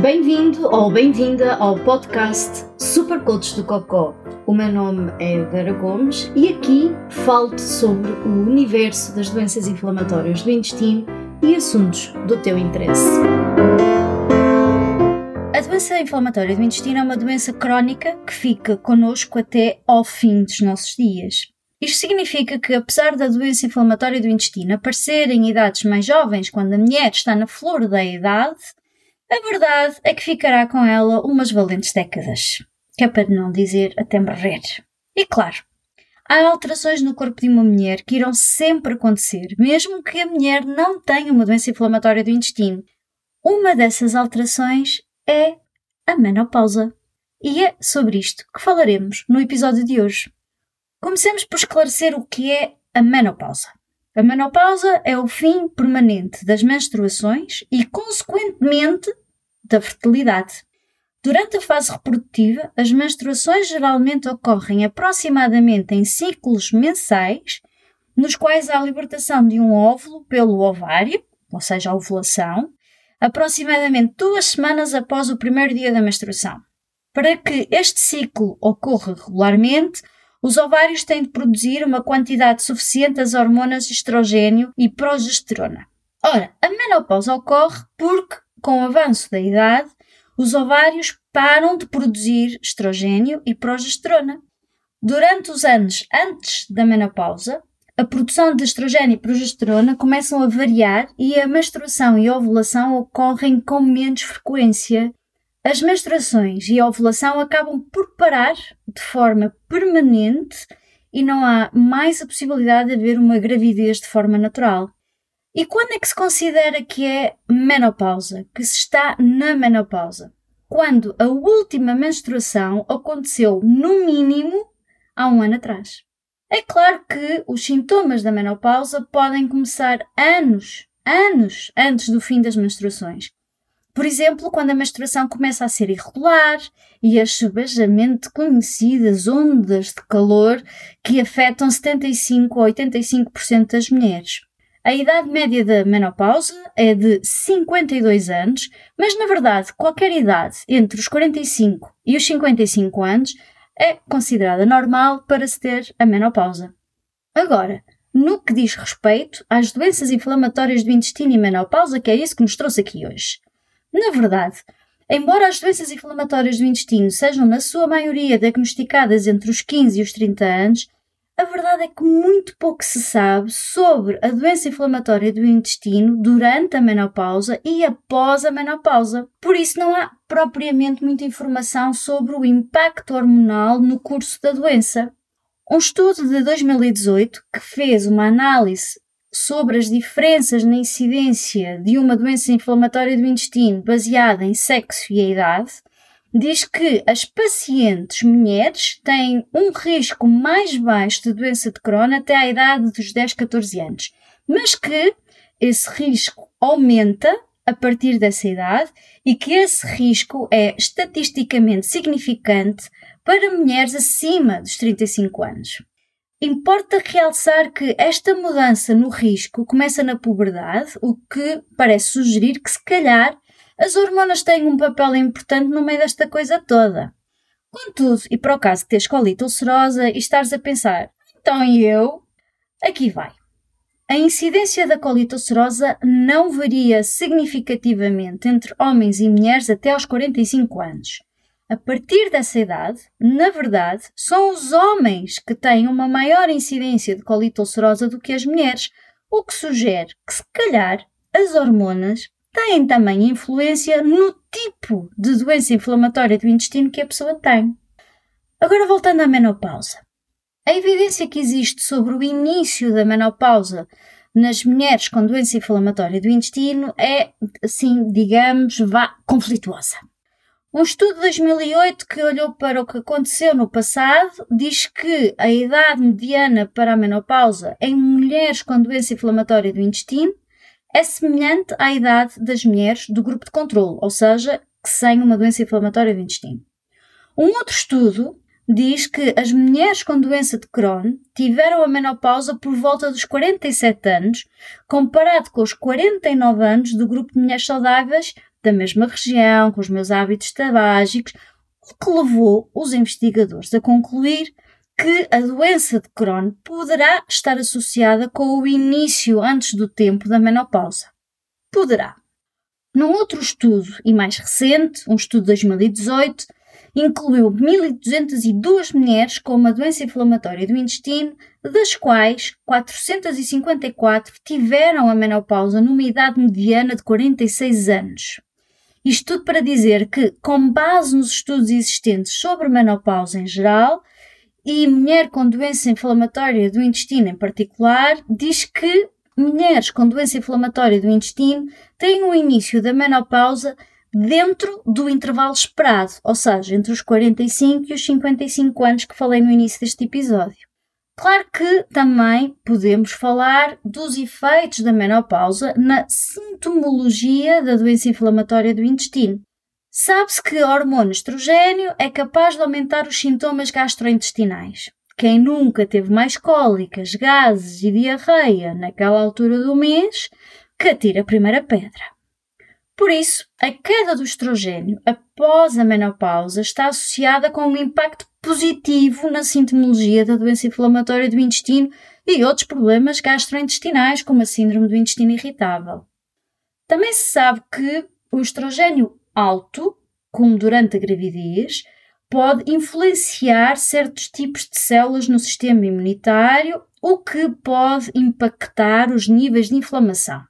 Bem-vindo ou bem-vinda ao podcast Super Coach do Cocó. O meu nome é Vera Gomes e aqui falo-te sobre o universo das doenças inflamatórias do intestino e assuntos do teu interesse. A doença inflamatória do intestino é uma doença crónica que fica connosco até ao fim dos nossos dias. Isto significa que, apesar da doença inflamatória do intestino aparecer em idades mais jovens, quando a mulher está na flor da idade, a verdade é que ficará com ela umas valentes décadas, que é para não dizer até morrer. E claro, há alterações no corpo de uma mulher que irão sempre acontecer, mesmo que a mulher não tenha uma doença inflamatória do intestino. Uma dessas alterações é a menopausa. E é sobre isto que falaremos no episódio de hoje. Comecemos por esclarecer o que é a menopausa. A menopausa é o fim permanente das menstruações e, consequentemente, da fertilidade. Durante a fase reprodutiva, as menstruações geralmente ocorrem aproximadamente em ciclos mensais, nos quais há a libertação de um óvulo pelo ovário, ou seja, a ovulação, aproximadamente duas semanas após o primeiro dia da menstruação. Para que este ciclo ocorra regularmente, os ovários têm de produzir uma quantidade suficiente das hormonas estrogênio e progesterona. Ora, a menopausa ocorre porque, com o avanço da idade, os ovários param de produzir estrogênio e progesterona. Durante os anos antes da menopausa, a produção de estrogênio e progesterona começam a variar e a menstruação e a ovulação ocorrem com menos frequência as menstruações e a ovulação acabam por parar de forma permanente e não há mais a possibilidade de haver uma gravidez de forma natural. E quando é que se considera que é menopausa, que se está na menopausa? Quando a última menstruação aconteceu no mínimo há um ano atrás. É claro que os sintomas da menopausa podem começar anos, anos antes do fim das menstruações. Por exemplo, quando a menstruação começa a ser irregular e as subejamente conhecidas ondas de calor que afetam 75 a 85% das mulheres. A idade média da menopausa é de 52 anos, mas na verdade qualquer idade entre os 45 e os 55 anos é considerada normal para se ter a menopausa. Agora, no que diz respeito às doenças inflamatórias do intestino e menopausa, que é isso que nos trouxe aqui hoje. Na verdade, embora as doenças inflamatórias do intestino sejam, na sua maioria, diagnosticadas entre os 15 e os 30 anos, a verdade é que muito pouco se sabe sobre a doença inflamatória do intestino durante a menopausa e após a menopausa. Por isso, não há propriamente muita informação sobre o impacto hormonal no curso da doença. Um estudo de 2018 que fez uma análise sobre as diferenças na incidência de uma doença inflamatória do intestino baseada em sexo e idade, diz que as pacientes mulheres têm um risco mais baixo de doença de Crohn até à idade dos 10, 14 anos, mas que esse risco aumenta a partir dessa idade e que esse risco é estatisticamente significante para mulheres acima dos 35 anos. Importa realçar que esta mudança no risco começa na puberdade, o que parece sugerir que, se calhar, as hormonas têm um papel importante no meio desta coisa toda. Contudo, e para o caso de teres colite ulcerosa e estares a pensar, então eu? Aqui vai. A incidência da colite ulcerosa não varia significativamente entre homens e mulheres até aos 45 anos. A partir dessa idade, na verdade, são os homens que têm uma maior incidência de colite ulcerosa do que as mulheres, o que sugere que, se calhar, as hormonas têm também influência no tipo de doença inflamatória do intestino que a pessoa tem. Agora, voltando à menopausa. A evidência que existe sobre o início da menopausa nas mulheres com doença inflamatória do intestino é, assim, digamos, vá, conflituosa. Um estudo de 2008 que olhou para o que aconteceu no passado diz que a idade mediana para a menopausa em mulheres com doença inflamatória do intestino é semelhante à idade das mulheres do grupo de controle, ou seja, que sem uma doença inflamatória do intestino. Um outro estudo diz que as mulheres com doença de Crohn tiveram a menopausa por volta dos 47 anos, comparado com os 49 anos do grupo de mulheres saudáveis da mesma região, com os meus hábitos tabágicos, o que levou os investigadores a concluir que a doença de Crohn poderá estar associada com o início antes do tempo da menopausa. Poderá. Num outro estudo, e mais recente, um estudo de 2018, incluiu 1.202 mulheres com uma doença inflamatória do intestino, das quais 454 tiveram a menopausa numa idade mediana de 46 anos. Isto tudo para dizer que, com base nos estudos existentes sobre menopausa em geral, e mulher com doença inflamatória do intestino em particular, diz que mulheres com doença inflamatória do intestino têm o início da menopausa dentro do intervalo esperado, ou seja, entre os 45 e os 55 anos que falei no início deste episódio. Claro que também podemos falar dos efeitos da menopausa na sintomologia da doença inflamatória do intestino. Sabe-se que a hormona estrogênio é capaz de aumentar os sintomas gastrointestinais. Quem nunca teve mais cólicas, gases e diarreia naquela altura do mês, que atira a primeira pedra. Por isso, a queda do estrogênio após a menopausa está associada com um impacto positivo na sintomologia da doença inflamatória do intestino e outros problemas gastrointestinais, como a síndrome do intestino irritável. Também se sabe que o estrogênio alto, como durante a gravidez, pode influenciar certos tipos de células no sistema imunitário, o que pode impactar os níveis de inflamação.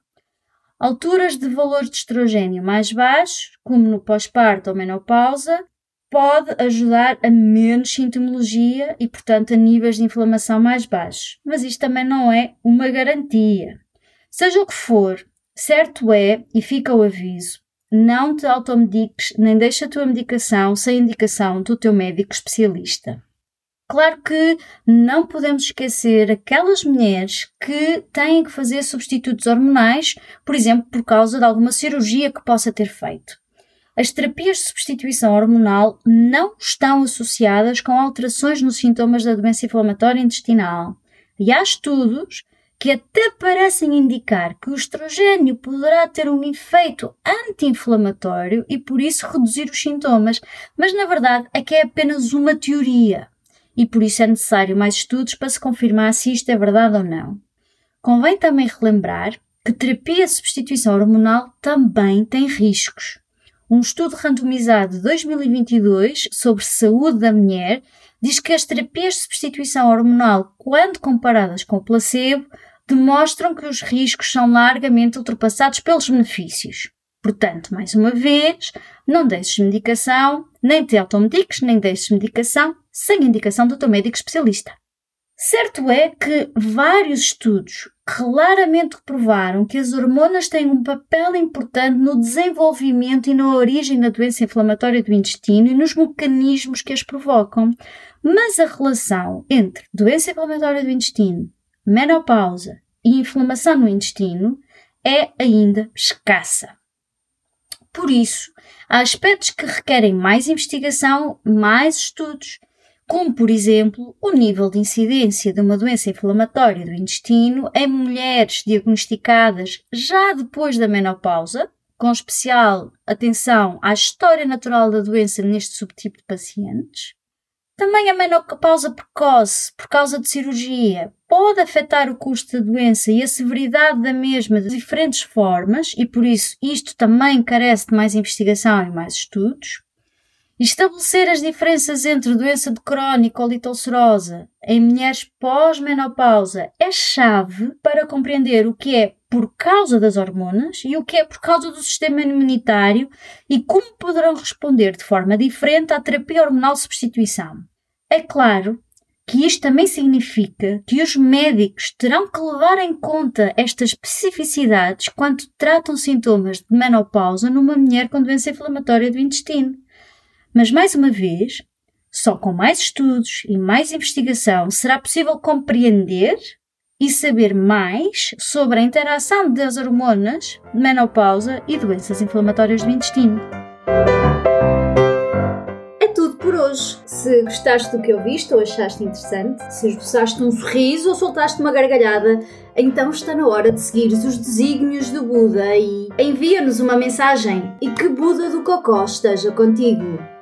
Alturas de valor de estrogênio mais baixos, como no pós-parto ou menopausa, pode ajudar a menos sintomologia e, portanto, a níveis de inflamação mais baixos. Mas isto também não é uma garantia. Seja o que for, certo é, e fica o aviso, não te automediques nem deixa a tua medicação sem indicação do teu médico especialista. Claro que não podemos esquecer aquelas mulheres que têm que fazer substitutos hormonais, por exemplo, por causa de alguma cirurgia que possa ter feito. As terapias de substituição hormonal não estão associadas com alterações nos sintomas da doença inflamatória intestinal. E há estudos que até parecem indicar que o estrogênio poderá ter um efeito anti-inflamatório e por isso reduzir os sintomas, mas na verdade aqui é apenas uma teoria e por isso é necessário mais estudos para se confirmar se isto é verdade ou não. Convém também relembrar que terapia de substituição hormonal também tem riscos. Um estudo randomizado de 2022 sobre saúde da mulher diz que as terapias de substituição hormonal, quando comparadas com o placebo, demonstram que os riscos são largamente ultrapassados pelos benefícios. Portanto, mais uma vez, não deixes medicação, nem te automediques, nem deixes medicação sem indicação do teu médico especialista. Certo é que vários estudos claramente provaram que as hormonas têm um papel importante no desenvolvimento e na origem da doença inflamatória do intestino e nos mecanismos que as provocam. Mas a relação entre doença inflamatória do intestino menopausa e inflamação no intestino é ainda escassa. Por isso, há aspectos que requerem mais investigação, mais estudos, como por exemplo o nível de incidência de uma doença inflamatória do intestino em mulheres diagnosticadas já depois da menopausa, com especial atenção à história natural da doença neste subtipo de pacientes, também a menopausa precoce, por causa de cirurgia, pode afetar o custo da doença e a severidade da mesma de diferentes formas, e por isso isto também carece de mais investigação e mais estudos. Estabelecer as diferenças entre doença de Crohn e colite ulcerosa em mulheres pós-menopausa é chave para compreender o que é por causa das hormonas e o que é por causa do sistema imunitário e como poderão responder de forma diferente à terapia hormonal substituição. É claro que isto também significa que os médicos terão que levar em conta estas especificidades quando tratam sintomas de menopausa numa mulher com doença inflamatória do intestino. Mas, mais uma vez, só com mais estudos e mais investigação será possível compreender e saber mais sobre a interação das hormonas, menopausa e doenças inflamatórias do intestino. É tudo por hoje. se gostaste do que ouviste ou achaste interessante, se esboçaste um sorriso ou soltaste uma gargalhada, então está na hora de seguir os desígnios do Buda e envia-nos uma mensagem e que Buda do Cocó esteja contigo.